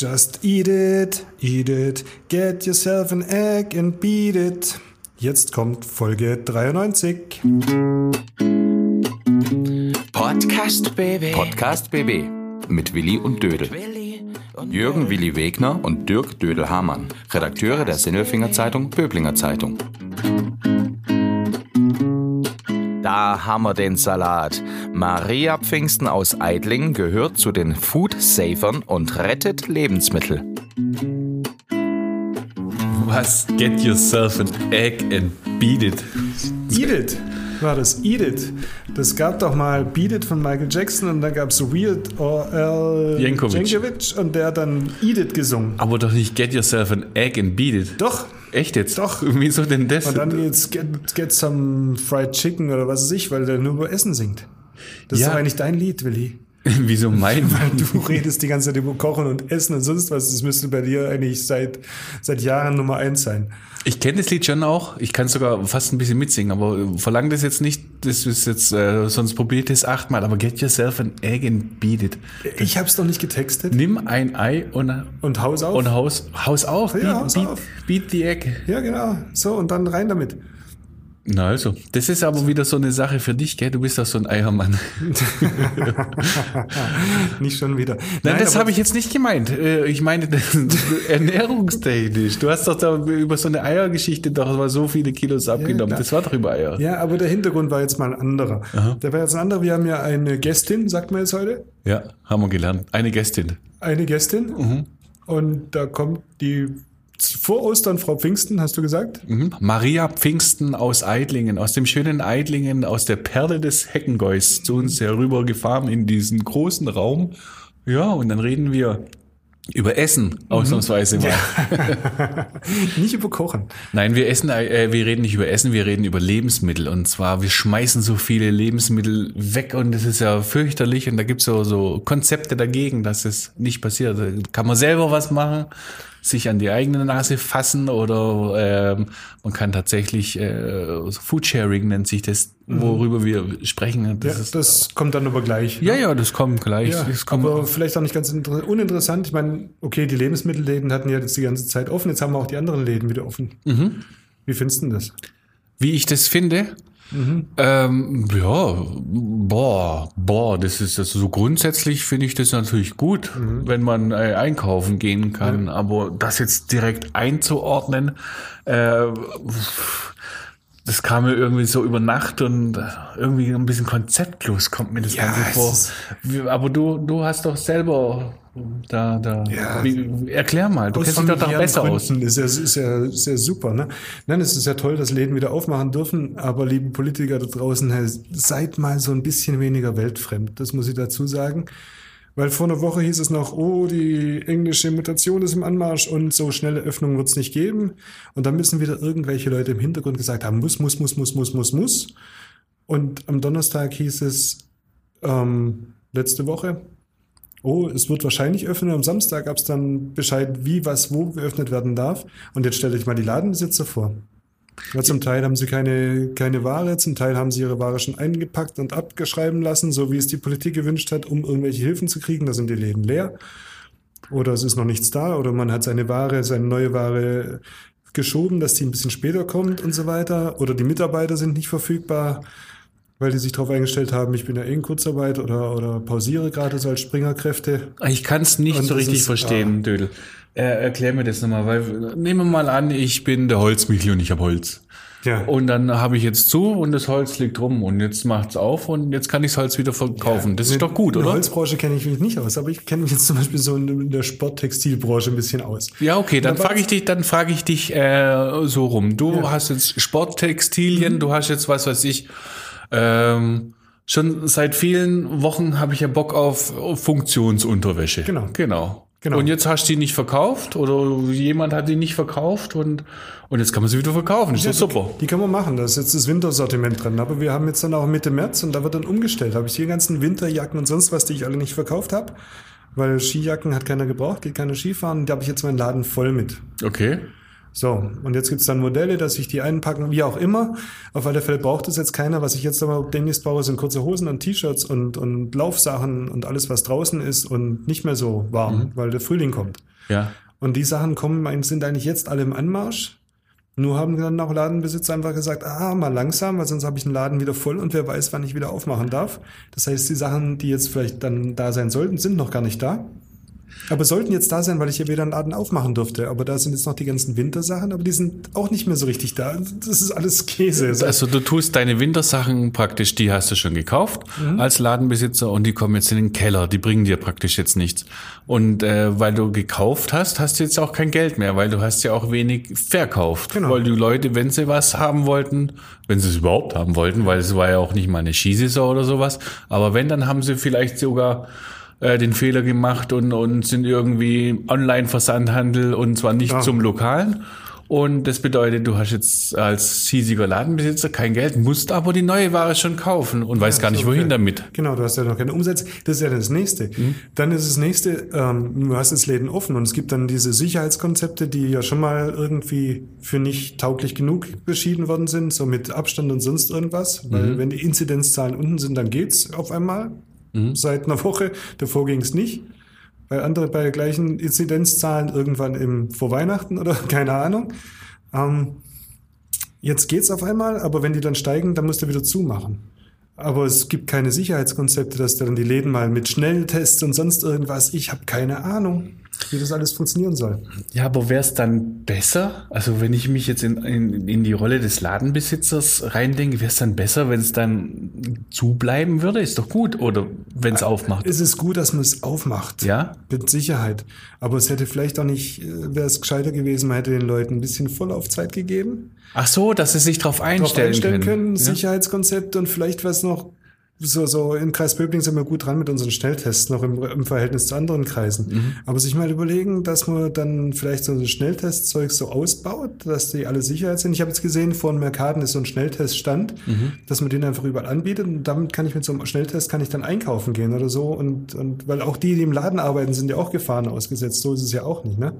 Just eat it, eat it, get yourself an egg and beat it. Jetzt kommt Folge 93. Podcast BB. Podcast BB mit Willi und Dödel. Jürgen Willi Wegner und Dirk Dödel-Hamann, Redakteure der Sinnelfinger Zeitung Böblinger Zeitung. Da haben wir den Salat. Maria Pfingsten aus Eidlingen gehört zu den Food-Safern und rettet Lebensmittel. Was? Get yourself an egg and beat it. Eat it war das, Eat it. Das gab doch mal Beat it von Michael Jackson und dann gab es Weird Al Jankovic. und der hat dann Eat it gesungen. Aber doch nicht Get yourself an egg and beat it. Doch. Echt jetzt? Doch. Wieso denn das? Und dann geht's get, get some fried chicken oder was weiß ich, weil der nur über Essen singt. Das Ja. ist doch eigentlich dein Lied, Willi. Wieso mein? Weil du redest die ganze Zeit über Kochen und Essen und sonst was. Das müsste bei dir eigentlich seit, seit Jahren Nummer eins sein. Ich kenne das Lied schon auch. Ich kann sogar fast ein bisschen mitsingen, aber verlang das jetzt nicht. Das ist jetzt, äh, sonst probiert es achtmal. Aber get yourself an egg and beat it. Ich hab's doch nicht getextet. Nimm ein Ei und, Und Haus auf. und haus, haus auf. Ja, beat, haus beat, auf. beat the egg. Ja, genau. So, und dann rein damit. Na also, das ist aber wieder so eine Sache für dich, gell? Du bist doch so ein Eiermann. Nicht schon wieder. Nein, das aber- habe ich jetzt nicht gemeint. Äh, Ich meine das- ernährungstechnisch. Du hast doch da über so eine Eiergeschichte doch mal so viele Kilos abgenommen. klar. das war doch über Eier. Ja, aber der Hintergrund war jetzt mal ein anderer. Der war jetzt ein anderer. Wir haben ja eine Gästin, sagt man jetzt heute. Ja, haben wir gelernt. Eine Gästin. Eine Gästin. Mhm. Und da kommt die vor Ostern Frau Pfingsten, hast du gesagt? Mhm. Maria Pfingsten aus Eidlingen, aus dem schönen Eidlingen, aus der Perle des Heckengeus zu uns herübergefahren in diesen großen Raum. Ja, und dann reden wir über Essen, ausnahmsweise mal. Nicht über Kochen. Nein, wir essen, äh, wir reden nicht über Essen, wir reden über Lebensmittel. Und zwar, wir schmeißen so viele Lebensmittel weg und das ist ja fürchterlich. Und da gibt's so, so Konzepte dagegen, dass es nicht passiert. Da kann man selber was machen, sich an die eigene Nase fassen oder ähm, man kann tatsächlich äh, Foodsharing nennt sich das, worüber wir sprechen. Ja, Das ist, das kommt dann aber gleich. ja, ja, das kommt gleich. Ja, das kommt, aber vielleicht auch nicht ganz inter- uninteressant. Ich meine, okay, die Lebensmittelläden hatten ja jetzt die ganze Zeit offen. Jetzt haben wir auch die anderen Läden wieder offen. Mhm. Wie findest du denn das? Wie ich das finde? Ähm, ja, boah, boah, das ist das so grundsätzlich finde ich das natürlich gut, wenn man äh, einkaufen gehen kann, aber das jetzt direkt einzuordnen, äh, das kam mir irgendwie so über Nacht und irgendwie ein bisschen konzeptlos kommt mir das Ja, Ganze vor. Aber du, du hast doch selber da, da. Ja. Wie, erklär mal, du Aus kennst dich doch besser aus. Gründen Ist ja, ist ja sehr super. Ne? Nein, es ist ja toll, dass Läden wieder aufmachen dürfen, aber liebe Politiker da draußen, seid mal so ein bisschen weniger weltfremd. Das muss ich dazu sagen. Weil vor einer Woche hieß es noch, oh, die englische Mutation ist im Anmarsch und so schnelle Öffnungen wird es nicht geben. Und dann müssen wieder irgendwelche Leute im Hintergrund gesagt haben, muss, muss, muss, muss, muss, muss, muss. Und am Donnerstag hieß es, ähm, letzte Woche, oh, es wird wahrscheinlich öffnen. Am Samstag gab es dann Bescheid, wie, was, wo geöffnet werden darf. Und jetzt stellt euch mal die Ladenbesitzer vor. Ja, zum Teil haben sie keine, keine Ware, zum Teil haben sie ihre Ware schon eingepackt und abgeschreiben lassen, so wie es die Politik gewünscht hat, um irgendwelche Hilfen zu kriegen. Da sind die Läden leer. Oder es ist noch nichts da, oder man hat seine Ware, seine neue Ware geschoben, dass die ein bisschen später kommt und so weiter. Oder die Mitarbeiter sind nicht verfügbar, weil die sich darauf eingestellt haben, ich bin ja eh in Kurzarbeit oder, oder pausiere gerade so als Springerkräfte. Ich kann es nicht Und so richtig ist- verstehen, Dödel. Äh, erklär mir das nochmal, weil nehmen wir mal an, ich bin der Holzmichel und ich habe Holz. Ja. Und dann habe ich jetzt zu und das Holz liegt rum und jetzt macht's auf und jetzt kann ich das Holz wieder verkaufen. Das ist doch gut, In der oder? Holzbranche kenne ich mich nicht aus, aber ich kenne mich jetzt zum Beispiel so in der Sporttextilbranche ein bisschen aus. Ja, okay, dann frage ich dich, dann frage ich dich äh, so rum. Du hast jetzt Sporttextilien, Mhm. du hast jetzt was weiß ich. Ähm, schon seit vielen Wochen habe ich ja Bock auf, Funktionsunterwäsche. Genau. Genau. Genau. Und jetzt hast du die nicht verkauft oder jemand hat die nicht verkauft und, und jetzt kann man sie wieder verkaufen. Das ist doch super. Die können wir machen, da ist jetzt das Wintersortiment drin. Aber wir haben jetzt dann auch Mitte März und da wird dann umgestellt. Habe ich die ganzen Winterjacken und sonst was, die ich alle nicht verkauft habe. Weil Skijacken hat keiner gebraucht, geht keiner Skifahren. Da habe ich jetzt meinen Laden voll mit. Okay. So, und jetzt gibt's dann Modelle, dass ich die einpacken, wie auch immer. Auf alle Fälle braucht es jetzt keiner. Was ich jetzt aber demnächst brauche, sind kurze Hosen und T-Shirts und, und Laufsachen und alles, was draußen ist und nicht mehr so warm, weil der Frühling kommt. Ja. Und die Sachen kommen, sind eigentlich jetzt alle im Anmarsch. Nur haben dann auch Ladenbesitzer einfach gesagt, ah, mal langsam, weil sonst habe ich den Laden wieder voll und wer weiß, wann ich wieder aufmachen darf. Das heißt, die Sachen, die jetzt vielleicht dann da sein sollten, sind noch gar nicht da. Aber sollten jetzt da sein, weil ich hier wieder einen Laden aufmachen durfte. Aber da sind jetzt noch die ganzen Wintersachen, aber die sind auch nicht mehr so richtig da. Das ist alles Käse. Also du tust deine Wintersachen praktisch, die hast du schon gekauft als Ladenbesitzer und die kommen jetzt in den Keller. Die bringen dir praktisch jetzt nichts. Und äh, weil du gekauft hast, hast du jetzt auch kein Geld mehr, weil du hast ja auch wenig verkauft. Genau. Weil die Leute, wenn sie was haben wollten, wenn sie es überhaupt haben wollten, weil es war ja auch nicht mal eine Skisaison oder sowas, aber wenn, dann haben sie vielleicht sogar äh, den Fehler gemacht und, und sind irgendwie Online-Versandhandel und zwar nicht Ja. zum Lokalen. Und das bedeutet, du hast jetzt als hiesiger Ladenbesitzer kein Geld, musst aber die neue Ware schon kaufen und weißt gar nicht, wohin okay. damit. Genau, du hast ja noch keine Umsätze. Das ist ja das Nächste. Dann ist das Nächste, ähm, du hast jetzt Läden offen und es gibt dann diese Sicherheitskonzepte, die ja schon mal irgendwie für nicht tauglich genug beschieden worden sind, so mit Abstand und sonst irgendwas. Weil wenn die Inzidenzzahlen unten sind, dann geht's auf einmal. Seit einer Woche. Davor ging's nicht. Weil andere bei gleichen Inzidenzzahlen irgendwann im, vor Weihnachten oder keine Ahnung. Ähm, Jetzt geht's auf einmal, aber wenn die dann steigen, dann musst du wieder zumachen. Aber es gibt keine Sicherheitskonzepte, dass dann die Läden mal mit Schnelltests und sonst irgendwas. Ich habe keine Ahnung, wie das alles funktionieren soll. Ja, aber wäre es dann besser? Also wenn ich mich jetzt in, in, in die Rolle des Ladenbesitzers reindenke, wäre es dann besser, wenn es dann zubleiben würde? Ist doch gut. Oder wenn es aufmacht. Es ist gut, dass man es aufmacht. Ja? Mit Sicherheit. Aber es hätte vielleicht auch nicht, wäre es gescheiter gewesen, man hätte den Leuten ein bisschen Vorlaufzeit gegeben. Ach so, dass sie sich darauf einstellen, einstellen können, können. Ja? Sicherheitskonzepte und vielleicht was noch. So, so in Kreis Böbling sind wir gut dran mit unseren Schnelltests, noch im, im Verhältnis zu anderen Kreisen. Mhm. Aber sich mal überlegen, dass man dann vielleicht so ein Schnelltestzeug so ausbaut, dass die alle Sicherheit sind. Ich habe jetzt gesehen, vor den Mercaden ist so ein Schnellteststand, Mhm. dass man den einfach überall anbietet und damit kann ich mit so einem Schnelltest kann ich dann einkaufen gehen oder so und, und weil auch die, die im Laden arbeiten, sind ja auch Gefahren ausgesetzt. So ist es ja auch nicht, ne?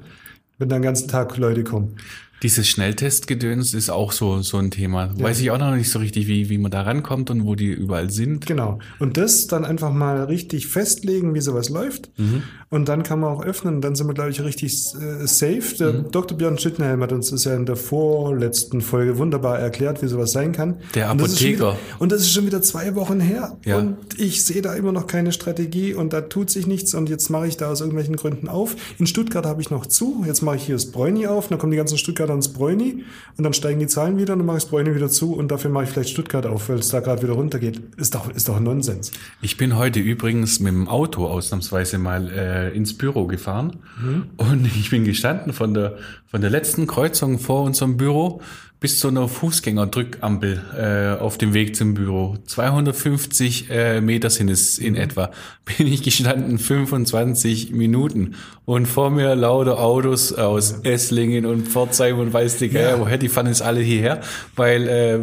Wenn da den ganzen Tag Leute kommen. Dieses Schnelltestgedöns ist auch so, so ein Thema. Weiß ich auch noch nicht so richtig, wie, wie man da rankommt und wo die überall sind. Genau. Und das dann einfach mal richtig festlegen, wie sowas läuft. Mhm. Und dann kann man auch öffnen. Dann sind wir, glaube ich, richtig äh, safe. Der Mhm. Dr. Björn Schittenhelm hat uns das ja in der vorletzten Folge wunderbar erklärt, wie sowas sein kann. Der Und das ist schon Apotheker. wieder- Und das ist schon wieder zwei Wochen her. Ja. Und ich sehe da immer noch keine Strategie und da tut sich nichts. Und jetzt mache ich da aus irgendwelchen Gründen auf. In Stuttgart habe ich noch zu. Jetzt mache ich hier das Bräuni auf. Dann kommen die ganzen Stuttgarter ins Bräuni. Und dann steigen die Zahlen wieder. Und dann mache ich das Bräuni wieder zu. Und dafür mache ich vielleicht Stuttgart auf, weil es da gerade wieder runtergeht. Ist doch, ist doch Nonsens. Ich bin heute übrigens mit dem Auto ausnahmsweise mal äh, ins Büro gefahren und ich bin gestanden von der von der letzten Kreuzung vor unserem Büro bis zu einer Fußgängerdrückampel äh, auf dem Weg zum Büro. 250 äh, Meter sind es in etwa. Bin ich gestanden 25 Minuten und vor mir lauter Autos aus Esslingen und Pforzheim und weiß die Geier, woher die fahren jetzt alle hierher, weil äh,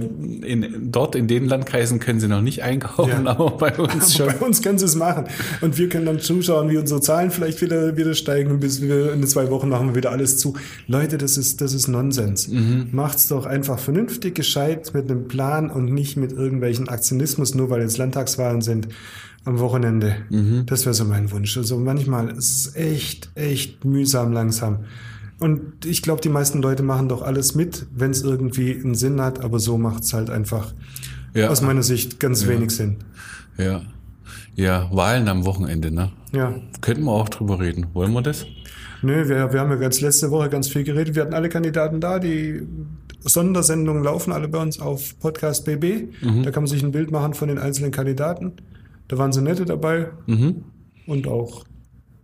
in, dort in den Landkreisen können sie noch nicht einkaufen, Ja. aber bei uns schon. Bei uns können sie es machen. Und wir können dann zuschauen, wie unsere Zahlen vielleicht wieder, wieder steigen. Bis wir in zwei Wochen machen wir wieder alles zu. Leute, das ist, das ist Nonsens. Macht's doch einfach vernünftig, gescheit mit einem Plan und nicht mit irgendwelchen Aktionismus, nur weil jetzt Landtagswahlen sind am Wochenende. Das wäre so mein Wunsch. Also manchmal ist es echt, echt mühsam langsam. Und ich glaube, die meisten Leute machen doch alles mit, wenn es irgendwie einen Sinn hat, aber so macht's halt einfach Ja. aus meiner Sicht ganz wenig Sinn. Ja. Ja, Wahlen am Wochenende, ne? Ja. Könnten wir auch drüber reden. Wollen wir das? Nö, wir, wir haben ja ganz letzte Woche ganz viel geredet. Wir hatten alle Kandidaten da. Die Sondersendungen laufen alle bei uns auf Podcast BB. Da kann man sich ein Bild machen von den einzelnen Kandidaten. Da waren so nette dabei. Und auch,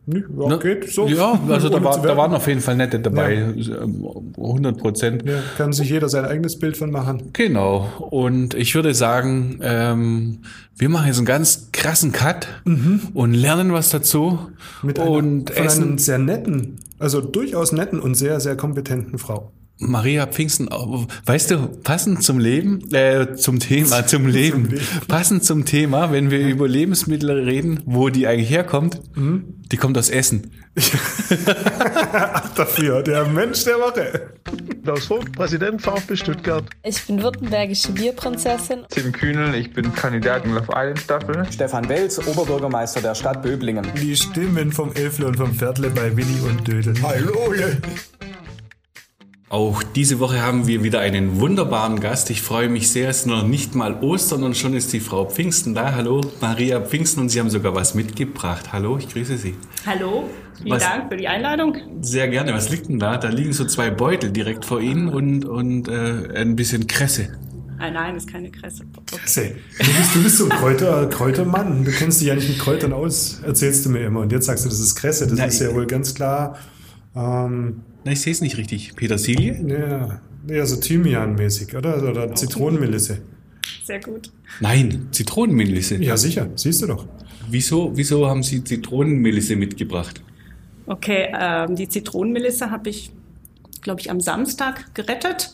nö, ja, Ne? geht so. Ja, also da, war, da waren auf jeden Fall nette dabei. 100 Prozent. Ja, kann sich jeder sein eigenes Bild von machen. Genau. Und ich würde sagen, ähm, wir machen jetzt einen ganz krassen Cut und lernen was dazu. Mit einer, und von essen. einem sehr netten, also durchaus netten und sehr, sehr kompetenten Frau. Maria Pfingsten, weißt du, passend zum Leben, äh, zum Thema, zum Leben, Leben. passend zum Thema, wenn wir über Lebensmittel reden, wo die eigentlich herkommt, die kommt aus Essen. Dafür, der Mensch der Woche. Klaus Vogt, Präsident VfB Stuttgart. Ich bin württembergische Bierprinzessin. Tim Kühnel, ich bin Kandidat in Love Island Staffel. Stefan Welz, Oberbürgermeister der Stadt Böblingen. Die Stimmen vom Elfle und vom Viertle bei Willi und Dödel. Hallo! Auch diese Woche haben wir wieder einen wunderbaren Gast. Ich freue mich sehr. Es ist noch nicht mal Ostern und schon ist die Frau Pfingsten da. Hallo, Maria Pfingsten und Sie haben sogar was mitgebracht. Hallo, ich grüße Sie. Hallo, vielen Was- Dank für die Einladung. Sehr gerne. Was liegt denn da? Da liegen so zwei Beutel direkt vor Ihnen und, und äh, ein bisschen Kresse. Ah, nein, ist keine Kresse. Say, Du bist, du bist so ein Kräuter, Kräutermann. Du kennst dich ja nicht mit Kräutern aus, erzählst du mir immer. Und jetzt sagst du, das ist Kresse. Das Na, ist ja wohl ganz klar. Ähm, Na, ich sehe es nicht richtig. Petersilie? ja, ja, so Thymian-mäßig, oder? Oder Zitronenmelisse. Sehr gut. Nein, Zitronenmelisse. Ja, sicher. Siehst du doch. Wieso, wieso haben Sie Zitronenmelisse mitgebracht? Okay, ähm, die Zitronenmelisse habe ich, glaube ich, am Samstag gerettet.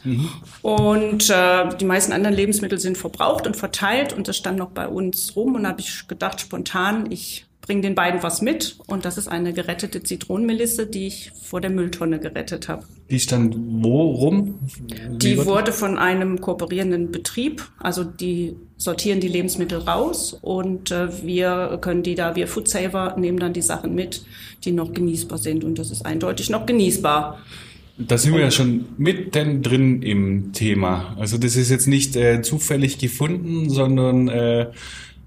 Und äh, die meisten anderen Lebensmittel sind verbraucht und verteilt und das stand noch bei uns rum. Und da habe ich gedacht, spontan, ich bringe den beiden was mit. Und das ist eine gerettete Zitronenmelisse, die ich vor der Mülltonne gerettet habe. Die stand wo rum? Die Wie wird- wurde von einem kooperierenden Betrieb, also die sortieren die Lebensmittel raus und äh, wir können die da, wir Food Saver nehmen dann die Sachen mit, die noch genießbar sind und das ist eindeutig noch genießbar. Da sind wir ja schon mitten drin im Thema. Also das ist jetzt nicht äh, zufällig gefunden, sondern äh,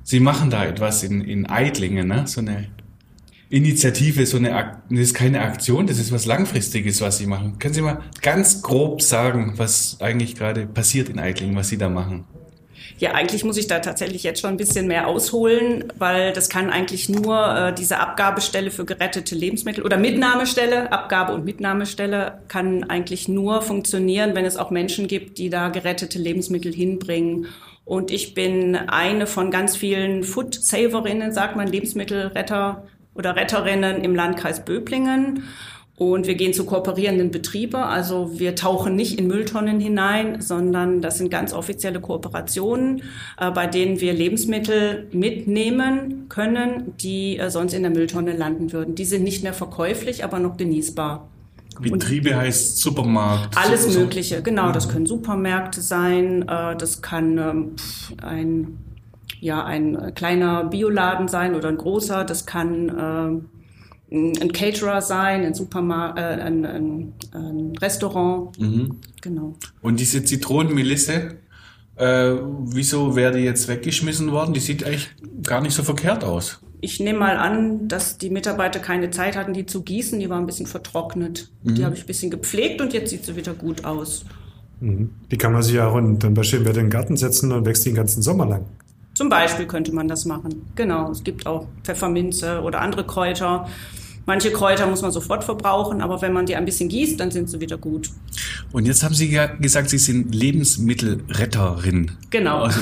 Sie machen da etwas in, in Eidlingen, ne? so eine Initiative, so eine Ak das ist keine Aktion, das ist was Langfristiges, was Sie machen. Können Sie mal ganz grob sagen, was eigentlich gerade passiert in Eidlingen, was Sie da machen? Ja, eigentlich muss ich da tatsächlich jetzt schon ein bisschen mehr ausholen, weil das kann eigentlich nur äh, diese Abgabestelle für gerettete Lebensmittel oder Mitnahmestelle, Abgabe- und Mitnahmestelle kann eigentlich nur funktionieren, wenn es auch Menschen gibt, die da gerettete Lebensmittel hinbringen. Und ich bin eine von ganz vielen Food-Saverinnen, sagt man, Lebensmittelretter oder Retterinnen im Landkreis Böblingen. Und wir gehen zu kooperierenden Betriebe. Also wir tauchen nicht in Mülltonnen hinein, sondern das sind ganz offizielle Kooperationen, äh, bei denen wir Lebensmittel mitnehmen können, die äh, sonst in der Mülltonne landen würden. Die sind nicht mehr verkäuflich, aber noch genießbar. Betriebe heißt Supermarkt. Alles so- Mögliche, genau. Das können Supermärkte sein, äh, das kann ähm, ein, ja, ein kleiner Bioladen sein oder ein großer, das kann ähm, ein Caterer sein, ein Supermarkt, äh, ein, ein, ein Restaurant. Mhm. Genau. Und diese Zitronenmelisse, äh, wieso wäre die jetzt weggeschmissen worden? Die sieht eigentlich gar nicht so verkehrt aus. Ich nehme mal an, dass die Mitarbeiter keine Zeit hatten, die zu gießen. Die war ein bisschen vertrocknet. Mhm. Die habe ich ein bisschen gepflegt und jetzt sieht sie wieder gut aus. Die kann man sich ja auch in, dann bei schönem Wetter in den Garten setzen und wächst den ganzen Sommer lang. Zum Beispiel könnte man das machen. Genau. Es gibt auch Pfefferminze oder andere Kräuter. Manche Kräuter muss man sofort verbrauchen, aber wenn man die ein bisschen gießt, dann sind sie wieder gut. Und jetzt haben Sie ja gesagt, Sie sind Lebensmittelretterin. Genau. Also,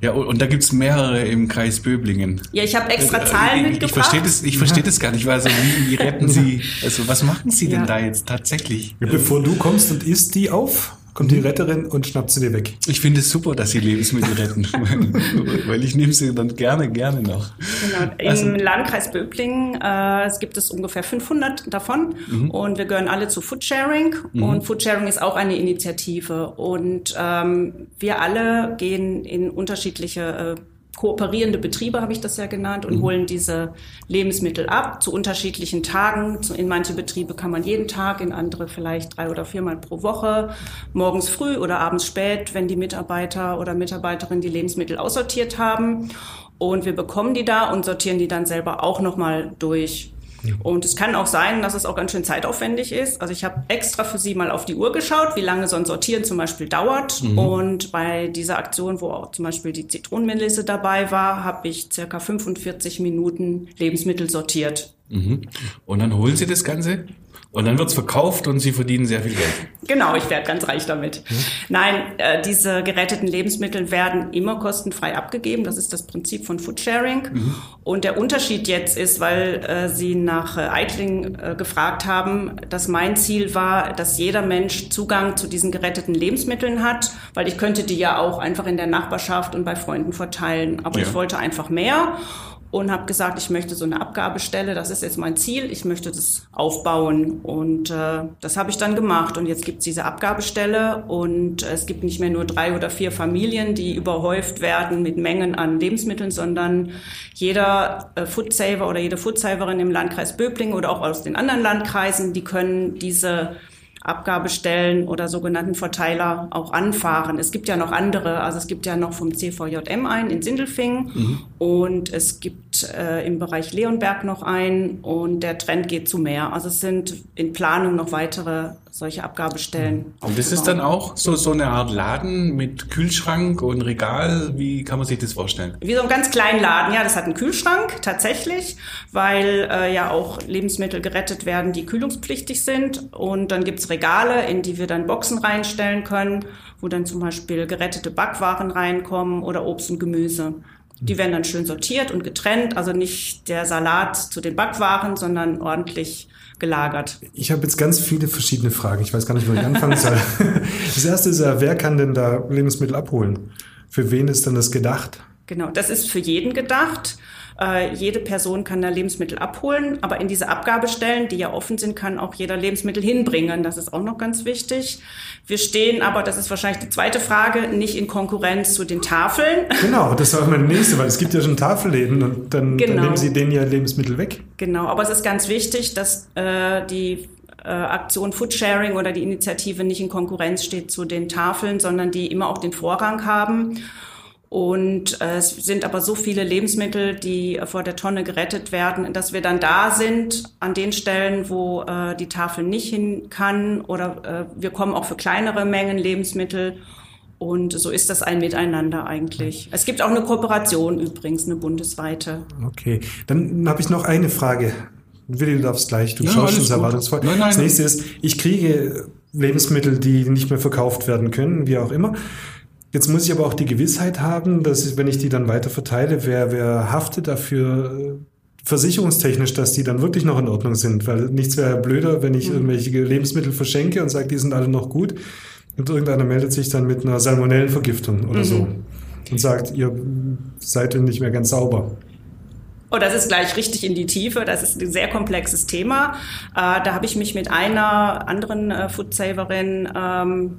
ja, und, da gibt's mehrere im Kreis Böblingen. Ja, ich habe extra Äh, Zahlen ich, mitgebracht. Ich verstehe das, ich verstehe das gar nicht, weil also wie, wie retten Sie, also was machen Sie denn Ja. da jetzt tatsächlich? Ja, bevor du kommst und isst die auf, kommt die Retterin und schnappt sie dir weg. Ich finde es super, dass Sie Lebensmittel retten, weil ich nehme sie dann gerne, gerne noch. Genau. Im Also- Landkreis Böblingen äh, es gibt es ungefähr 500 davon Mhm. und wir gehören alle zu Foodsharing und Foodsharing ist auch eine Initiative und ähm, wir alle gehen in unterschiedliche äh, kooperierende Betriebe, habe ich das ja genannt, Mhm. und holen diese Lebensmittel ab zu unterschiedlichen Tagen. In manche Betriebe kann man jeden Tag, in andere vielleicht drei oder viermal pro Woche, morgens früh oder abends spät, wenn die Mitarbeiter oder Mitarbeiterinnen die Lebensmittel aussortiert haben. Und wir bekommen die da und sortieren die dann selber auch nochmal durch. Und es kann auch sein, dass es auch ganz schön zeitaufwendig ist. Also ich habe extra für Sie mal auf die Uhr geschaut, wie lange so ein Sortieren zum Beispiel dauert. Und bei dieser Aktion, wo auch zum Beispiel die Zitronenmelisse dabei war, habe ich circa 45 Minuten Lebensmittel sortiert. Mhm. Und dann holen Sie das Ganze und dann wird's verkauft und Sie verdienen sehr viel Geld. Genau, ich werde ganz reich damit. Nein, äh, diese geretteten Lebensmittel werden immer kostenfrei abgegeben. Das ist das Prinzip von Foodsharing. Und der Unterschied jetzt ist, weil äh, Sie nach äh, Eitling äh, gefragt haben, dass mein Ziel war, dass jeder Mensch Zugang zu diesen geretteten Lebensmitteln hat, weil ich könnte die ja auch einfach in der Nachbarschaft und bei Freunden verteilen. Aber Ja. ich wollte einfach mehr. Und habe gesagt, ich möchte so eine Abgabestelle, das ist jetzt mein Ziel, ich möchte das aufbauen. Und äh, das habe ich dann gemacht. Und jetzt gibt es diese Abgabestelle und es gibt nicht mehr nur drei oder vier Familien, die überhäuft werden mit Mengen an Lebensmitteln, sondern jeder äh, Foodsaver oder jede Foodsaverin im Landkreis Böblingen oder auch aus den anderen Landkreisen, die können diese Abgabestellen oder sogenannten Verteiler auch anfahren. Es gibt ja noch andere, also es gibt ja noch vom CVJM einen in Sindelfingen mhm. und es gibt äh, im Bereich Leonberg noch einen und der Trend geht zu mehr. Also es sind in Planung noch weitere solche Abgabestellen. Und das ist dann auch so, so eine Art Laden mit Kühlschrank und Regal. Wie kann man sich das vorstellen? Wie so ein ganz kleinen Laden. Ja, das hat einen Kühlschrank tatsächlich, weil äh, ja auch Lebensmittel gerettet werden, die kühlungspflichtig sind. Und dann gibt's Regale, in die wir dann Boxen reinstellen können, wo dann zum Beispiel gerettete Backwaren reinkommen oder Obst und Gemüse. Die werden dann schön sortiert und getrennt, also nicht der Salat zu den Backwaren, sondern ordentlich gelagert. Ich habe jetzt ganz viele verschiedene Fragen. Ich weiß gar nicht, wo ich anfangen soll. Das erste ist ja, wer kann denn da Lebensmittel abholen? Für wen ist denn das gedacht? Genau, das ist für jeden gedacht. Äh, jede Person kann da Lebensmittel abholen, aber in diese Abgabestellen, die ja offen sind, kann auch jeder Lebensmittel hinbringen. Das ist auch noch ganz wichtig. Wir stehen aber, das ist wahrscheinlich die zweite Frage, nicht in Konkurrenz zu den Tafeln. Genau, das war meine nächste, weil es gibt ja schon Tafelläden und dann, genau. dann nehmen sie denen ja Lebensmittel weg. Genau, aber es ist ganz wichtig, dass äh, die äh, Aktion Foodsharing oder die Initiative nicht in Konkurrenz steht zu den Tafeln, sondern die immer auch den Vorrang haben. Und äh, es sind aber so viele Lebensmittel, die vor der Tonne gerettet werden, dass wir dann da sind an den Stellen, wo äh, die Tafel nicht hin kann. Oder äh, wir kommen auch für kleinere Mengen Lebensmittel. Und so ist das ein Miteinander eigentlich. Es gibt auch eine Kooperation übrigens, eine bundesweite. Okay, dann habe ich noch eine Frage. Willi, du darfst gleich, du ja, schaust schon erwartungsvoll. Nein, nein, das nächste ist, ich kriege Lebensmittel, die nicht mehr verkauft werden können, wie auch immer. Jetzt muss ich aber auch die Gewissheit haben, dass ich, wenn ich die dann weiter verteile, wer, wer haftet dafür äh, versicherungstechnisch, dass die dann wirklich noch in Ordnung sind? Weil nichts wäre blöder, wenn ich mhm. irgendwelche Lebensmittel verschenke und sage, die sind alle noch gut. Und irgendeiner meldet sich dann mit einer Salmonellenvergiftung oder mhm. so und sagt, ihr seid nicht mehr ganz sauber. Oh, das ist gleich richtig in die Tiefe. Das ist ein sehr komplexes Thema. Äh, da habe ich mich mit einer anderen äh, Foodsaverin ähm,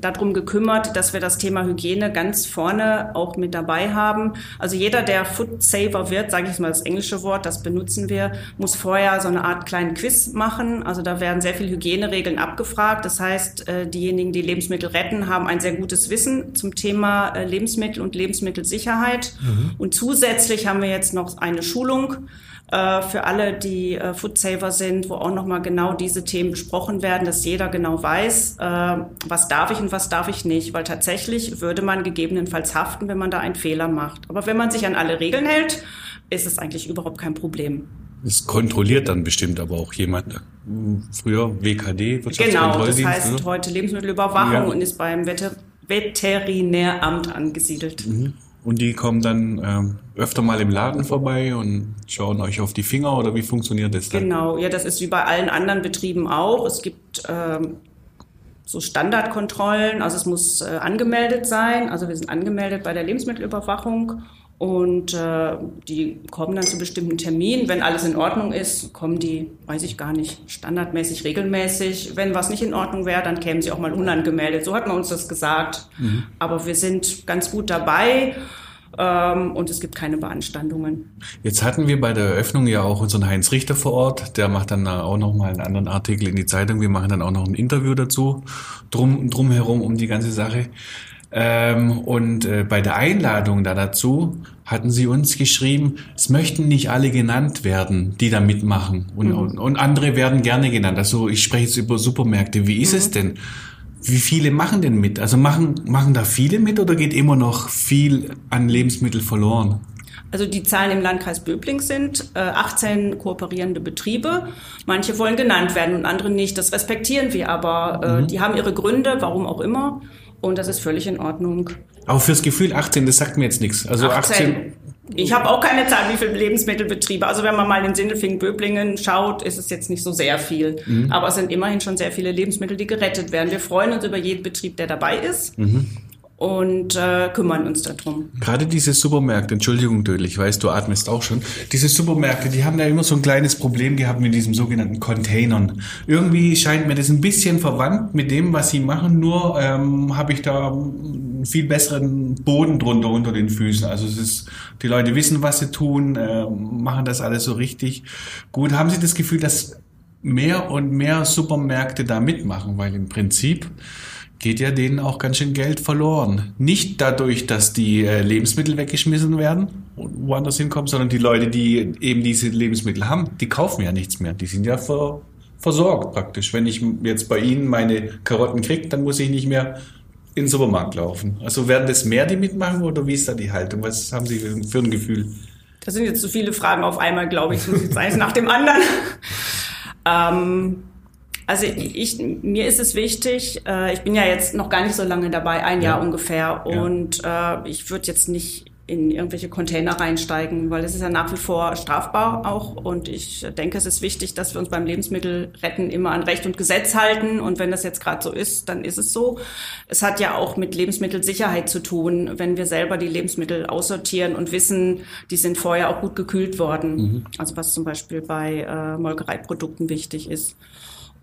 darum gekümmert, dass wir das Thema Hygiene ganz vorne auch mit dabei haben. Also jeder, der Foodsaver wird, sage ich mal das englische Wort, das benutzen wir, muss vorher so eine Art kleinen Quiz machen. Also da werden sehr viele Hygieneregeln abgefragt. Das heißt, äh, diejenigen, die Lebensmittel retten, haben ein sehr gutes Wissen zum Thema äh, Lebensmittel und Lebensmittelsicherheit. Mhm. Und zusätzlich haben wir jetzt noch eine Schulung äh, für alle, die äh, Foodsaver sind, wo auch nochmal genau diese Themen besprochen werden, dass jeder genau weiß, äh, was darf ich und was darf ich nicht. Weil tatsächlich würde man gegebenenfalls haften, wenn man da einen Fehler macht. Aber wenn man sich an alle Regeln hält, ist es eigentlich überhaupt kein Problem. Es kontrolliert dann bestimmt aber auch jemand. Früher WKD, Genau, das heißt ne? heute Lebensmittelüberwachung ja. und ist beim Veterinäramt angesiedelt. Mhm. Und die kommen dann ähm, öfter mal im Laden vorbei und schauen euch auf die Finger oder wie funktioniert das dann? Genau, ja, das ist wie bei allen anderen Betrieben auch. Es gibt ähm, so Standardkontrollen, also es muss äh, angemeldet sein. Also wir sind angemeldet bei der Lebensmittelüberwachung und äh, die kommen dann zu bestimmten Terminen. Wenn alles in Ordnung ist, kommen die, weiß ich gar nicht, standardmäßig, regelmäßig. Wenn was nicht in Ordnung wäre, dann kämen sie auch mal unangemeldet. So hat man uns das gesagt. Mhm. Aber wir sind ganz gut dabei ähm, und es gibt keine Beanstandungen. Jetzt hatten wir bei der Eröffnung ja auch unseren Heinz Richter vor Ort. Der macht dann auch noch mal einen anderen Artikel in die Zeitung. Wir machen dann auch noch ein Interview dazu drum drumherum um die ganze Sache. Ähm, und äh, bei der Einladung da dazu hatten sie uns geschrieben, es möchten nicht alle genannt werden, die da mitmachen. Und, mhm. und, und, andere werden gerne genannt. Also ich spreche jetzt über Supermärkte. Wie ist mhm. es denn? Wie viele machen denn mit? Also machen, machen da viele mit oder geht immer noch viel an Lebensmittel verloren? Also die Zahlen im Landkreis Böbling sind äh, 18 kooperierende Betriebe. Manche wollen genannt werden und andere nicht. Das respektieren wir, aber äh, mhm. die haben ihre Gründe, warum auch immer. Und das ist völlig in Ordnung. Aber fürs Gefühl 18, das sagt mir jetzt nichts. Also 18. 18 ich habe auch keine Zahl, wie viele Lebensmittelbetriebe. Also wenn man mal in Sindelfingen-Böblingen schaut, ist es jetzt nicht so sehr viel. Mhm. Aber es sind immerhin schon sehr viele Lebensmittel, die gerettet werden. Wir freuen uns über jeden Betrieb, der dabei ist. Mhm. Und äh, kümmern uns darum. Gerade diese Supermärkte, Entschuldigung, Dödel, ich weiß, du atmest auch schon. Diese Supermärkte, die haben da immer so ein kleines Problem gehabt mit diesem sogenannten Containern. Irgendwie scheint mir das ein bisschen verwandt mit dem, was sie machen, nur ähm, habe ich da einen viel besseren Boden drunter unter den Füßen. Also es ist, die Leute wissen, was sie tun, äh, machen das alles so richtig gut. Haben Sie das Gefühl, dass mehr und mehr Supermärkte da mitmachen? Weil im Prinzip geht ja denen auch ganz schön Geld verloren. Nicht dadurch, dass die äh, Lebensmittel weggeschmissen werden und woanders hinkommen, sondern die Leute, die eben diese Lebensmittel haben, die kaufen ja nichts mehr. Die sind ja ver versorgt praktisch. Wenn ich jetzt bei Ihnen meine Karotten kriege, dann muss ich nicht mehr in den Supermarkt laufen. Also werden das mehr, die mitmachen oder wie ist da die Haltung? Was haben Sie für ein Gefühl? Das sind jetzt so viele Fragen auf einmal, glaube ich. Das muss jetzt eins nach dem anderen. ähm, also ich, mir ist es wichtig, äh, ich bin ja jetzt noch gar nicht so lange dabei, ein ja. Jahr ungefähr, und ja. äh, ich würde jetzt nicht in irgendwelche Container reinsteigen, weil es ist ja nach wie vor strafbar auch. Und ich denke, es ist wichtig, dass wir uns beim Lebensmittelretten immer an Recht und Gesetz halten. Und wenn das jetzt gerade so ist, dann ist es so. Es hat ja auch mit Lebensmittelsicherheit zu tun, wenn wir selber die Lebensmittel aussortieren und wissen, die sind vorher auch gut gekühlt worden. Mhm. Also was zum Beispiel bei äh, Molkereiprodukten wichtig ist.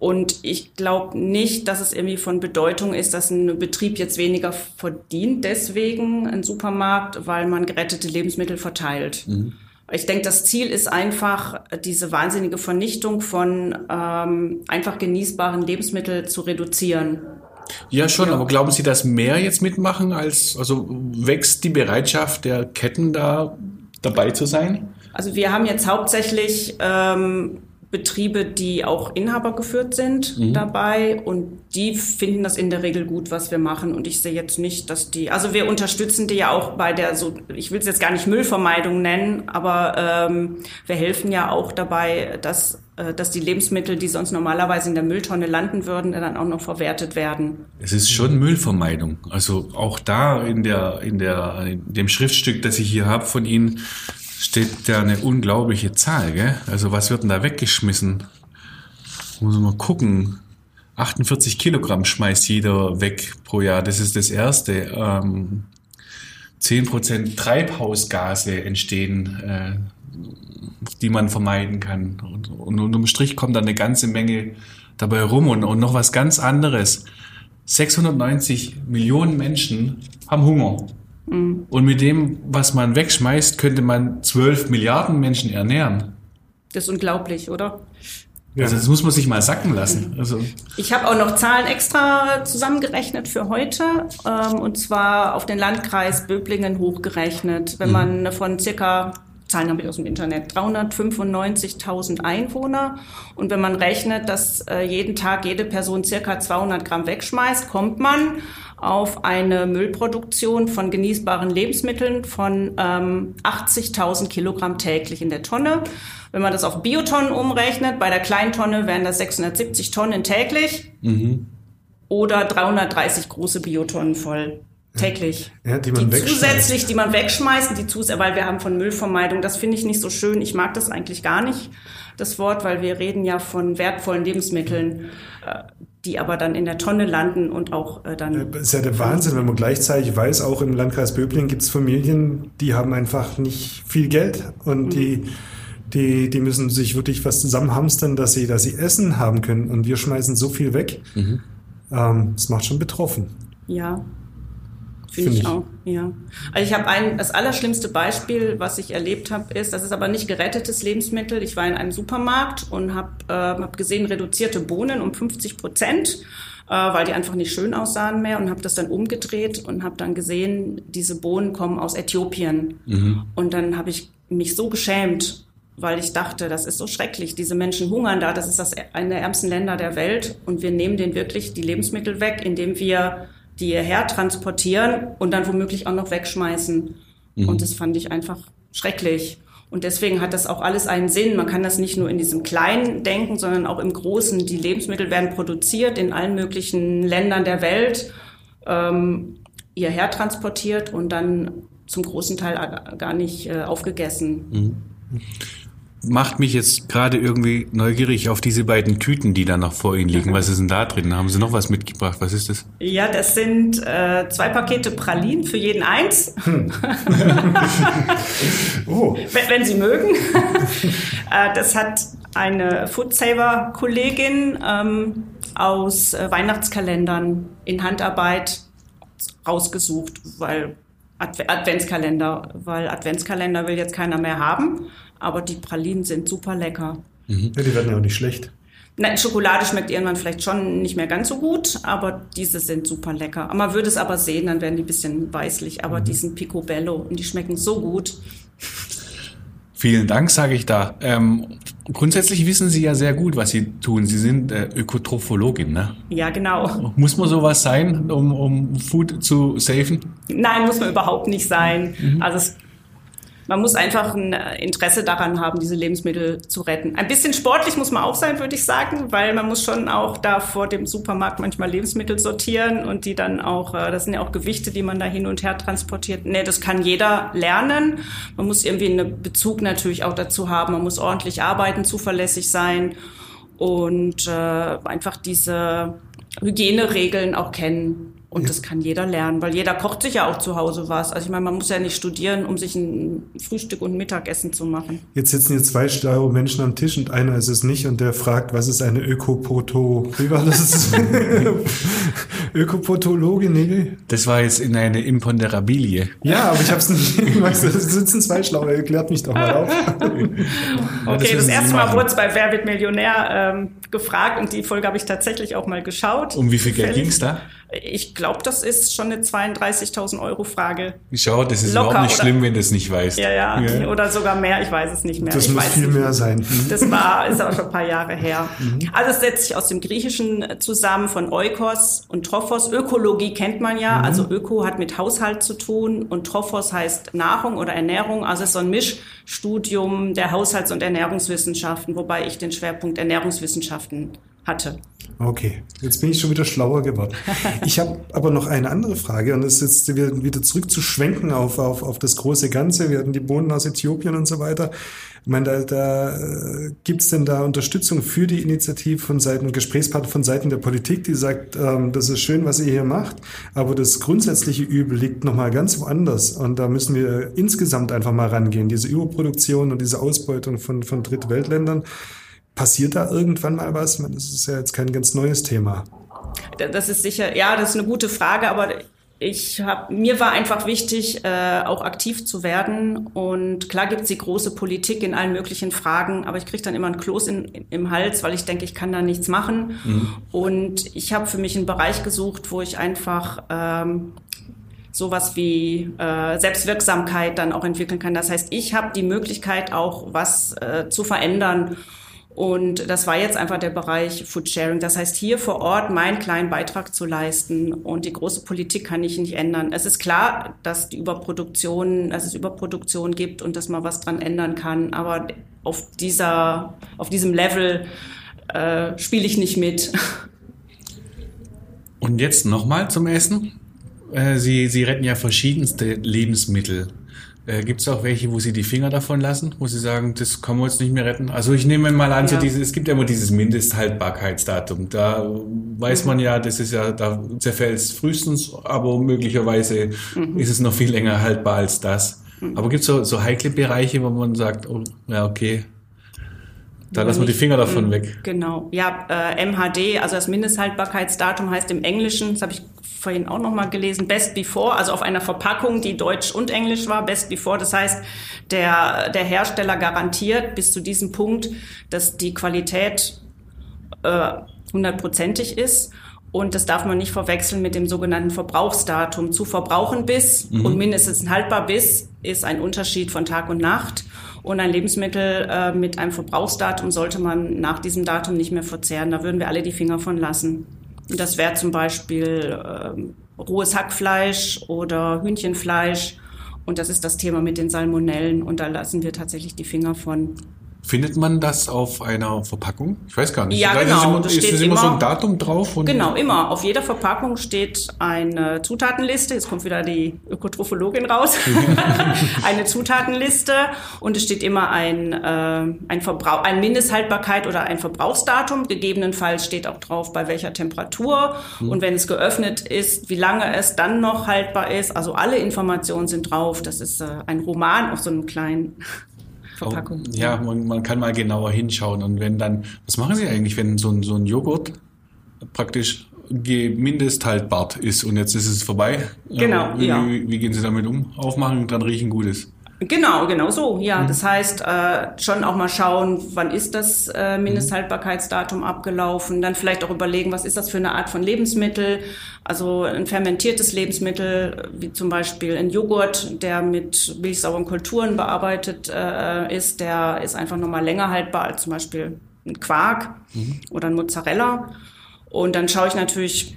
Und ich glaube nicht, dass es irgendwie von Bedeutung ist, dass ein Betrieb jetzt weniger verdient, deswegen ein Supermarkt, weil man gerettete Lebensmittel verteilt. Mhm. Ich denke, das Ziel ist einfach, diese wahnsinnige Vernichtung von ähm, einfach genießbaren Lebensmitteln zu reduzieren. Ja, schon, ja. aber glauben Sie, dass mehr jetzt mitmachen als, also wächst die Bereitschaft der Ketten da dabei zu sein? Also wir haben jetzt hauptsächlich ähm, Betriebe, die auch Inhaber geführt sind mhm. dabei und die finden das in der Regel gut, was wir machen. Und ich sehe jetzt nicht, dass die, also wir unterstützen die ja auch bei der, so, ich will es jetzt gar nicht Müllvermeidung nennen, aber ähm, wir helfen ja auch dabei, dass äh, dass die Lebensmittel, die sonst normalerweise in der Mülltonne landen würden, dann auch noch verwertet werden. Es ist schon Müllvermeidung. Also auch da in der in der in dem Schriftstück, das ich hier habe von Ihnen, steht da eine unglaubliche Zahl, gell? Also was wird denn da weggeschmissen? Muss man mal gucken. 48 Kilogramm schmeißt jeder weg pro Jahr. Das ist das Erste. Ähm, 10% Treibhausgase entstehen, äh, die man vermeiden kann. Und, und unterm Strich kommt dann eine ganze Menge dabei rum. Und, und noch was ganz anderes. 690 Millionen Menschen haben Hunger. Mhm. Und mit dem, was man wegschmeißt, könnte man 12 Milliarden Menschen ernähren. Das ist unglaublich, oder? Ja. Also das muss man sich mal sacken lassen. Also ich habe auch noch Zahlen extra zusammengerechnet für heute, ähm, und zwar auf den Landkreis Böblingen hochgerechnet. Wenn mhm. man von circa Zahlen habe ich aus dem Internet, 395.000 Einwohner. Und wenn man rechnet, dass äh, jeden Tag jede Person circa 200 Gramm wegschmeißt, kommt man auf eine Müllproduktion von genießbaren Lebensmitteln von ähm, 80.000 Kilogramm täglich in der Tonne. Wenn man das auf Biotonnen umrechnet, bei der Kleintonne wären das 670 Tonnen täglich mhm. oder 330 große Biotonnen voll täglich. Ja, die man die zusätzlich, die man wegschmeißt, die zus weil wir haben von Müllvermeidung, das finde ich nicht so schön. Ich mag das eigentlich gar nicht, das Wort, weil wir reden ja von wertvollen Lebensmitteln, äh, die aber dann in der Tonne landen und auch äh, dann. Das ist ja der Wahnsinn, wenn man gleichzeitig weiß, auch im Landkreis Böblingen gibt es Familien, die haben einfach nicht viel Geld und mhm. die die, die müssen sich wirklich was zusammenhamstern, dass sie, dass sie Essen haben können. Und wir schmeißen so viel weg. Mhm. Ähm, das macht schon betroffen. Ja, Finde ich, ich, auch, ja. Also ich habe ein, das allerschlimmste Beispiel, was ich erlebt habe, ist, das ist aber nicht gerettetes Lebensmittel. Ich war in einem Supermarkt und habe äh, hab gesehen reduzierte Bohnen um 50 Prozent, äh, weil die einfach nicht schön aussahen mehr und habe das dann umgedreht und habe dann gesehen, diese Bohnen kommen aus Äthiopien. Mhm. Und dann habe ich mich so geschämt, weil ich dachte, das ist so schrecklich. Diese Menschen hungern da, das ist das eine der ärmsten Länder der Welt und wir nehmen denen wirklich die Lebensmittel weg, indem wir die hierher transportieren und dann womöglich auch noch wegschmeißen. Mhm. Und das fand ich einfach schrecklich. Und deswegen hat das auch alles einen Sinn. Man kann das nicht nur in diesem Kleinen denken, sondern auch im Großen. Die Lebensmittel werden produziert in allen möglichen Ländern der Welt, ähm, hierher transportiert und dann zum großen Teil gar nicht äh, aufgegessen. Mhm. Macht mich jetzt gerade irgendwie neugierig auf diese beiden Tüten, die da noch vor Ihnen liegen. Was ist denn da drin? Haben Sie noch was mitgebracht? Was ist das? Ja, das sind äh, zwei Pakete Pralinen für jeden eins. Oh, wenn, wenn Sie mögen. äh, das hat eine Foodsaver-Kollegin ähm, aus äh, Weihnachtskalendern in Handarbeit rausgesucht, weil Adv Adventskalender, weil Adventskalender will jetzt keiner mehr haben, aber die Pralinen sind super lecker. ja, die werden ja auch nicht schlecht. Nein, Schokolade schmeckt irgendwann vielleicht schon nicht mehr ganz so gut, aber diese sind super lecker. Man würde es aber sehen, dann werden die ein bisschen weißlich, aber die sind picobello und die schmecken so gut. Vielen Dank, sage ich da. Ähm, grundsätzlich wissen Sie ja sehr gut, was Sie tun. Sie sind äh, Ökotrophologin, ne? Ja, genau. Muss man sowas sein, um, um Food zu safen? Nein, muss man überhaupt nicht sein. Also es, man muss einfach ein Interesse daran haben, diese Lebensmittel zu retten. Ein bisschen sportlich muss man auch sein, würde ich sagen, weil man muss schon auch da vor dem Supermarkt manchmal Lebensmittel sortieren und die dann auch, äh, das sind ja auch Gewichte, die man da hin und her transportiert. Nee, das kann jeder lernen. Man muss irgendwie einen Bezug natürlich auch dazu haben. Man muss ordentlich arbeiten, zuverlässig sein und äh, einfach diese Hygieneregeln auch kennen. Und das kann jeder lernen, weil jeder kocht sich ja auch zu Hause was. Also ich meine, man muss ja nicht studieren, um sich ein Frühstück und ein Mittagessen zu machen. Jetzt sitzen hier zwei schlaue Menschen am Tisch und einer ist es nicht und der fragt, was ist eine Ökopoto? Wie war das? Ökopotologin? Nee. Das war jetzt in eine Imponderabilie. Ja, aber ich habe es nicht. Weißt du, Es sitzen zwei schlaue, erklärt mich doch mal auf. Okay, das, Sie erste Mal wurde es bei Wer wird Millionär ähm, gefragt und die Folge habe ich tatsächlich auch mal geschaut. Um wie viel Geld Zufällig. ging's da? Ich glaube, das ist schon eine 32.000 Euro Frage. Schau, das ist Locker, überhaupt nicht oder? schlimm, wenn du es nicht weißt. Ja, ja, Ja. oder sogar mehr, ich weiß es nicht mehr. Das ich muss weiß viel nicht. mehr sein. Das war, ist aber schon ein paar Jahre her. Also es setzt sich aus dem Griechischen zusammen von Oikos und Trophos. Ökologie kennt man ja. Also Öko hat mit Haushalt zu tun und Trophos heißt Nahrung oder Ernährung. Also es ist so ein Mischstudium der Haushalts- und Ernährungswissenschaften, wobei ich den Schwerpunkt Ernährungswissenschaften hatte. Okay, jetzt bin ich schon wieder schlauer geworden. Ich habe aber noch eine andere Frage und das ist jetzt wieder zurückzuschwenken auf, auf, auf das große Ganze. Wir hatten die Bohnen aus Äthiopien und so weiter. Ich meine, da, da äh, gibt's denn da Unterstützung für die Initiative von Seiten, Gesprächspartner von Seiten der Politik, die sagt, ähm, das ist schön, was ihr hier macht, aber das grundsätzliche Übel liegt nochmal ganz woanders und da müssen wir insgesamt einfach mal rangehen. Diese Überproduktion und diese Ausbeutung von, von Drittweltländern. Passiert da irgendwann mal was? Das ist ja jetzt kein ganz neues Thema. Das ist sicher, ja, das ist eine gute Frage, aber ich hab, mir war einfach wichtig, äh, auch aktiv zu werden. Und klar gibt's die große Politik in allen möglichen Fragen, aber ich kriege dann immer einen Kloß in, im Hals, weil ich denke, ich kann da nichts machen. Und ich habe für mich einen Bereich gesucht, wo ich einfach ähm, sowas wie äh, Selbstwirksamkeit dann auch entwickeln kann. Das heißt, ich habe die Möglichkeit auch was äh, zu verändern. Und das war jetzt einfach der Bereich Food Sharing. Das heißt, hier vor Ort meinen kleinen Beitrag zu leisten. Und die große Politik kann ich nicht ändern. Es ist klar, dass die Überproduktion, dass es Überproduktion gibt und dass man was dran ändern kann. Aber auf dieser, auf diesem Level äh, spiele ich nicht mit. Und jetzt nochmal zum Essen. Äh, Sie, Sie retten ja verschiedenste Lebensmittel. Äh, Gibt es auch welche, wo Sie die Finger davon lassen, wo Sie sagen, das können wir jetzt nicht mehr retten? Also ich nehme mal an, so Ja. dieses, es gibt ja immer dieses Mindesthaltbarkeitsdatum. Da weiß man ja, das ist ja, da zerfällt es frühestens, aber möglicherweise ist es noch viel länger haltbar als das. Aber gibt es so, so heikle Bereiche, wo man sagt, oh, ja, okay, da lassen wir die Finger davon weg. Genau. Ja, äh, MHD, also das Mindesthaltbarkeitsdatum heißt im Englischen, das habe ich vorhin auch noch mal gelesen, Best Before, also auf einer Verpackung, die Deutsch und Englisch war, Best Before. Das heißt, der, der Hersteller garantiert bis zu diesem Punkt, dass die Qualität äh, hundertprozentig ist. Und das darf man nicht verwechseln mit dem sogenannten Verbrauchsdatum. Zu verbrauchen bis und mindestens haltbar bis ist ein Unterschied von Tag und Nacht. Und ein Lebensmittel äh, mit einem Verbrauchsdatum sollte man nach diesem Datum nicht mehr verzehren. Da würden wir alle die Finger von lassen. Das wäre zum Beispiel ähm, rohes Hackfleisch oder Hühnchenfleisch. Und das ist das Thema mit den Salmonellen. Und da lassen wir tatsächlich die Finger von. Findet man das auf einer Verpackung? Ich weiß gar nicht. Ja, Vielleicht genau. Ist, immer, ist, immer so ein Datum drauf? Und Genau, immer. Auf jeder Verpackung steht eine Zutatenliste. Jetzt kommt wieder die Ökotrophologin raus. eine Zutatenliste. Und es steht immer ein, äh, ein, Verbrauch, ein Mindesthaltbarkeit oder ein Verbrauchsdatum. Gegebenenfalls steht auch drauf, bei welcher Temperatur. Und wenn es geöffnet ist, wie lange es dann noch haltbar ist. Also alle Informationen sind drauf. Das ist äh, ein Roman auf so einem kleinen Verpackung. Ja, man, man kann mal genauer hinschauen. Und wenn dann, was machen Sie eigentlich, wenn so ein, so ein Joghurt praktisch ge- mindesthaltbar ist und jetzt ist es vorbei? Genau, wie, ja. wie, wie gehen Sie damit um? Aufmachen, dann riechen Gutes. Genau, genau so. Ja, das heißt, äh, schon auch mal schauen, wann ist das äh, Mindesthaltbarkeitsdatum abgelaufen. Dann vielleicht auch überlegen, was ist das für eine Art von Lebensmittel. Also ein fermentiertes Lebensmittel, wie zum Beispiel ein Joghurt, der mit milchsauren Kulturen bearbeitet äh, ist, der ist einfach nochmal länger haltbar als zum Beispiel ein Quark oder ein Mozzarella. Und dann schaue ich natürlich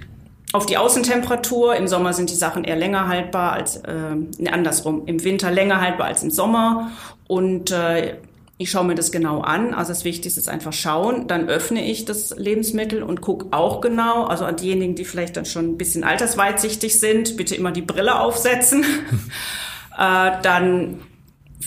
auf die Außentemperatur. Im Sommer sind die Sachen eher länger haltbar als, äh, andersrum, im Winter länger haltbar als im Sommer. Und äh, ich schaue mir das genau an. Also das Wichtigste ist einfach schauen. Dann öffne ich das Lebensmittel und gucke auch genau. Also an diejenigen, die vielleicht dann schon ein bisschen altersweitsichtig sind, bitte immer die Brille aufsetzen. äh, dann,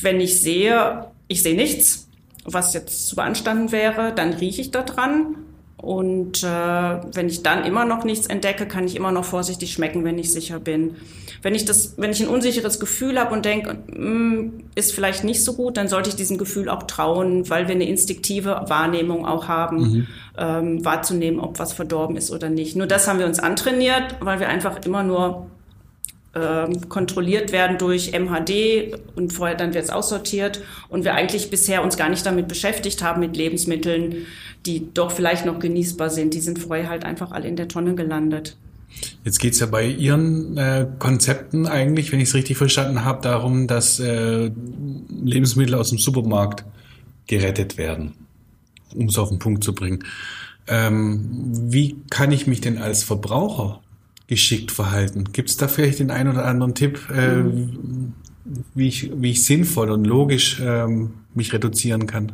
wenn ich sehe, ich sehe nichts, was jetzt zu beanstanden wäre, dann rieche ich da dran. Und äh, wenn ich dann immer noch nichts entdecke, kann ich immer noch vorsichtig schmecken, wenn ich sicher bin. Wenn ich das, wenn ich ein unsicheres Gefühl habe und denke, mm, ist vielleicht nicht so gut, dann sollte ich diesem Gefühl auch trauen, weil wir eine instinktive Wahrnehmung auch haben, ähm, wahrzunehmen, ob was verdorben ist oder nicht. Nur das haben wir uns antrainiert, weil wir einfach immer nur ähm, kontrolliert werden durch MHD und vorher dann wird es aussortiert und wir eigentlich bisher uns gar nicht damit beschäftigt haben mit Lebensmitteln, die doch vielleicht noch genießbar sind. Die sind vorher halt einfach alle in der Tonne gelandet. Jetzt geht's ja bei Ihren äh, Konzepten eigentlich, wenn ich es richtig verstanden habe, darum, dass äh, Lebensmittel aus dem Supermarkt gerettet werden, um es auf den Punkt zu bringen. Ähm, wie kann ich mich denn als Verbraucher geschickt verhalten? Gibt es da vielleicht den einen oder anderen Tipp, äh, wie, ich, wie ich sinnvoll und logisch ähm, mich reduzieren kann?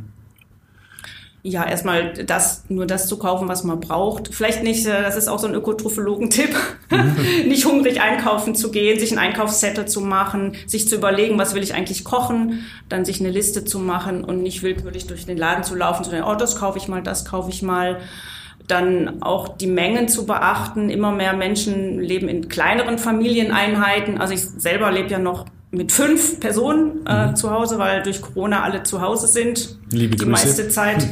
Ja, erstmal das, nur das zu kaufen, was man braucht. Vielleicht nicht, äh, das ist auch so ein Ökotrophologen-Tipp, nicht hungrig einkaufen zu gehen, sich einen Einkaufszettel zu machen, sich zu überlegen, was will ich eigentlich kochen, dann sich eine Liste zu machen und nicht willkürlich durch den Laden zu laufen, zu denken, oh, das kaufe ich mal, das kaufe ich mal. Dann auch die Mengen zu beachten. Immer mehr Menschen leben in kleineren Familieneinheiten. Also ich selber lebe ja noch mit fünf Personen äh, zu Hause, weil durch Corona alle zu Hause sind. Liebe die Grüße. meiste Zeit.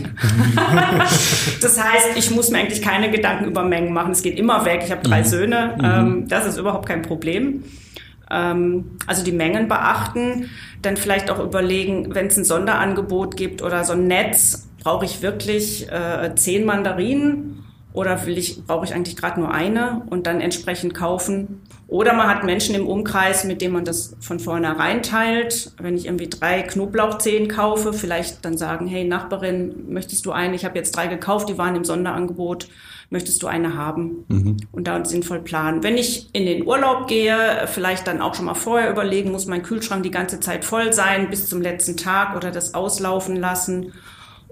das heißt, ich muss mir eigentlich keine Gedanken über Mengen machen. Es geht immer weg. Ich habe drei Söhne. Ähm, das ist überhaupt kein Problem. Ähm, also die Mengen beachten. Dann vielleicht auch überlegen, wenn es ein Sonderangebot gibt oder so ein Netz, brauche ich wirklich äh, zehn Mandarinen oder will ich, brauche ich eigentlich gerade nur eine und dann entsprechend kaufen. Oder man hat Menschen im Umkreis, mit denen man das von vornherein teilt. Wenn ich irgendwie drei Knoblauchzehen kaufe, vielleicht dann sagen, hey Nachbarin, möchtest du eine? Ich habe jetzt drei gekauft, die waren im Sonderangebot. Möchtest du eine haben? Und da sinnvoll planen. Wenn ich in den Urlaub gehe, vielleicht dann auch schon mal vorher überlegen, muss mein Kühlschrank die ganze Zeit voll sein bis zum letzten Tag oder das auslaufen lassen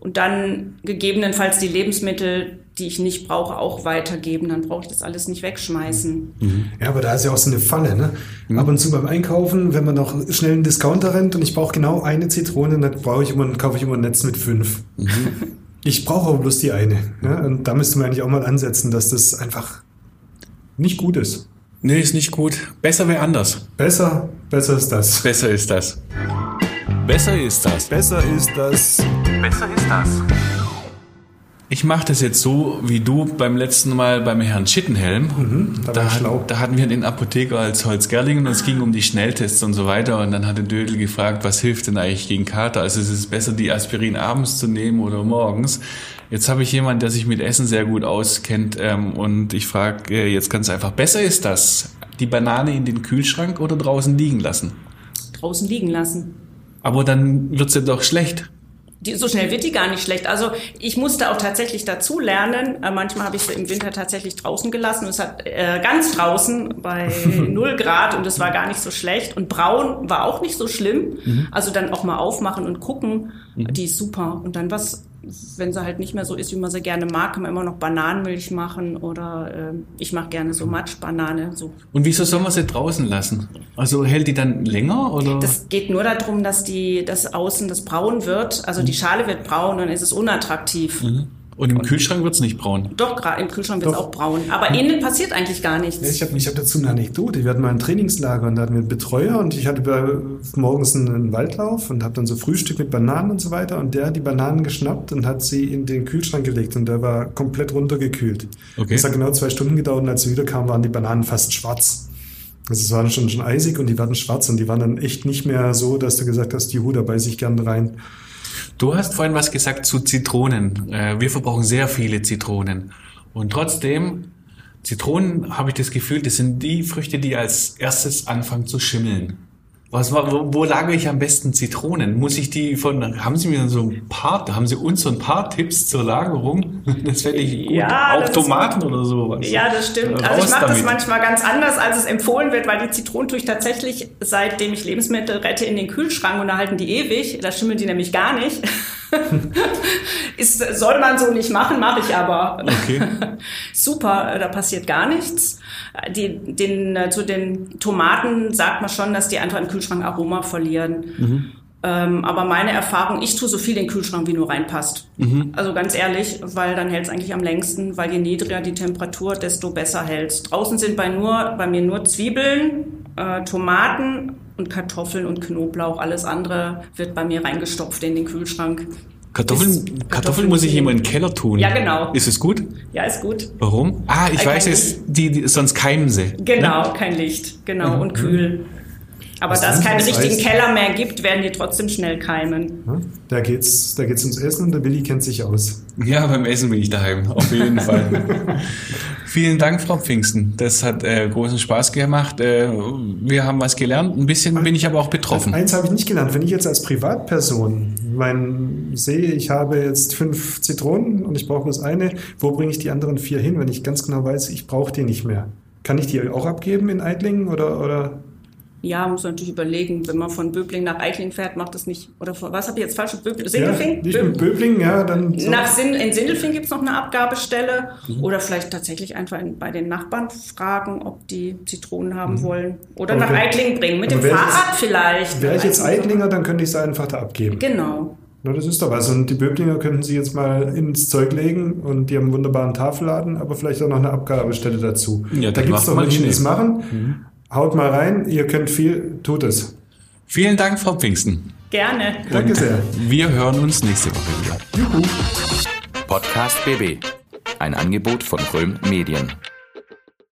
und dann gegebenenfalls die Lebensmittel, die ich nicht brauche, auch weitergeben. Dann brauche ich das alles nicht wegschmeißen. Ja, aber da ist ja auch so eine Falle, ne? Ab und zu beim Einkaufen, wenn man noch schnell einen Discounter rennt und ich brauche genau eine Zitrone, dann brauche ich immer, kaufe ich immer ein Netz mit fünf. Ich brauche aber bloß die eine. Ja? Und da müsste man eigentlich auch mal ansetzen, dass das einfach nicht gut ist. Nee, ist nicht gut. Besser wäre anders. Besser, besser ist das. Besser ist das. Besser ist das. Besser ist das. Besser ist das. Ich mache das jetzt so, wie du beim letzten Mal beim Herrn Schittenhelm. Mhm, da da, hatten wir den Apotheker als Holzgerlingen und es ging um die Schnelltests und so weiter. Und dann hatte Dödel gefragt, was hilft denn eigentlich gegen Kater? Also ist es besser, die Aspirin abends zu nehmen oder morgens? Jetzt habe ich jemanden, der sich mit Essen sehr gut auskennt ähm, und ich frage äh, jetzt ganz einfach, besser ist das, die Banane in den Kühlschrank oder draußen liegen lassen? Draußen liegen lassen. Aber dann wird's ja doch schlecht. Die, so schnell wird die gar nicht schlecht. Also ich musste auch tatsächlich dazu lernen. Äh, manchmal habe ich sie im Winter tatsächlich draußen gelassen. Es hat äh, ganz draußen bei 0 Grad und es war gar nicht so schlecht. Und braun war auch nicht so schlimm. Mhm. Also dann auch mal aufmachen und gucken. Mhm. Die ist super. Und dann was wenn sie halt nicht mehr so ist, wie man sie gerne mag, kann man immer noch Bananenmilch machen oder äh, ich mache gerne so Matschbanane. So. Und wieso soll man sie draußen lassen? Also hält die dann länger oder? Das geht nur darum, dass die, das außen das braun wird, also die Schale wird braun und dann ist es unattraktiv. Mhm. Und im Kühlschrank wird es nicht braun? Doch, gerade im Kühlschrank wird es auch braun. Aber innen passiert eigentlich gar nichts. ich habe ich hab dazu eine Anekdote. Wir hatten mal ein Trainingslager und da hatten wir einen Betreuer und ich hatte morgens einen Waldlauf und habe dann so Frühstück mit Bananen und so weiter und der hat die Bananen geschnappt und hat sie in den Kühlschrank gelegt und der war komplett runtergekühlt. Okay. Das hat genau zwei Stunden gedauert und als wir wiederkamen, waren die Bananen fast schwarz. Also es war schon, schon eisig und die waren schwarz und die waren dann echt nicht mehr so, dass du gesagt hast, Juhu, da beiße ich gern rein. Du hast vorhin was gesagt zu Zitronen. Äh, wir verbrauchen sehr viele Zitronen. Und trotzdem, Zitronen, habe ich das Gefühl, das sind die Früchte, die als erstes anfangen zu schimmeln. Was, wo, wo lagere ich am besten Zitronen? Muss ich die von, haben Sie mir so ein paar, haben Sie uns so ein paar Tipps zur Lagerung? Das fände ich gut. Ja, Auch Tomaten oder sowas. Ja, das stimmt. Also ich mache das manchmal ganz anders, als es empfohlen wird, weil die Zitronen tue ich tatsächlich, seitdem ich Lebensmittel rette, in den Kühlschrank und da halten die ewig. Da schimmeln die nämlich gar nicht. Ist, soll man so nicht machen, mache ich aber. Okay. Super, da passiert gar nichts. Die, den, äh, zu den Tomaten sagt man schon, dass die einfach im Kühlschrank Aroma verlieren. Mhm. Ähm, aber meine Erfahrung, ich tue so viel in den Kühlschrank, wie nur reinpasst. Mhm. Also ganz ehrlich, weil dann hält es eigentlich am längsten, weil je niedriger die Temperatur, desto besser hält Draußen sind bei, nur, bei mir nur Zwiebeln, äh, Tomaten und Kartoffeln und Knoblauch. Alles andere wird bei mir reingestopft in den Kühlschrank. Kartoffeln, Kartoffeln, Kartoffeln muss ich immer in den Keller tun. Ja, genau. Ist es gut? Ja, ist gut. Warum? Ah, ich Weil weiß es, die, die, sonst keimen sie. Genau, ne? kein Licht, genau, mhm. und kühl. Aber da es keinen richtigen heißt, Keller mehr gibt, werden die trotzdem schnell keimen. Da geht's, da geht's ums Essen und der Willi kennt sich aus. Ja, beim Essen bin ich daheim, auf jeden Fall. Vielen Dank, Frau Pfingsten. Das hat äh, großen Spaß gemacht. Äh, wir haben was gelernt. Ein bisschen bin ich aber auch betroffen. Eins habe ich nicht gelernt. Wenn ich jetzt als Privatperson mein, sehe, ich habe jetzt fünf Zitronen und ich brauche bloß eine, wo bringe ich die anderen vier hin, wenn ich ganz genau weiß, ich brauche die nicht mehr? Kann ich die auch abgeben in Eitlingen oder, oder ja, muss man natürlich überlegen, wenn man von Böbling nach Eichling fährt, macht das nicht. Oder von, was habe ich jetzt falsch? Böbling? Sindelfing? Ja, nicht Böbling, ja, dann. So. Nach Sin in Sindelfing gibt es noch eine Abgabestelle. Mhm. Oder vielleicht tatsächlich einfach in, bei den Nachbarn fragen, ob die Zitronen haben mhm. wollen. Oder aber nach wenn, Eichling bringen. Mit dem Fahrrad jetzt, vielleicht. Wäre ich jetzt Eichlinger, dann könnte ich es einfach da abgeben. Genau. Na, das ist doch was. Und die Böblinger könnten Sie jetzt mal ins Zeug legen und die haben einen wunderbaren Tafelladen, aber vielleicht auch noch eine Abgabestelle dazu. Ja, da gibt es doch Menschen, die es machen. Mhm. Haut mal rein, ihr könnt viel, tut es. Vielen Dank, Frau Pfingsten. Gerne. Und Danke sehr. Wir hören uns nächste Woche wieder. Juhu. Podcast BB. Ein Angebot von Röhm Medien.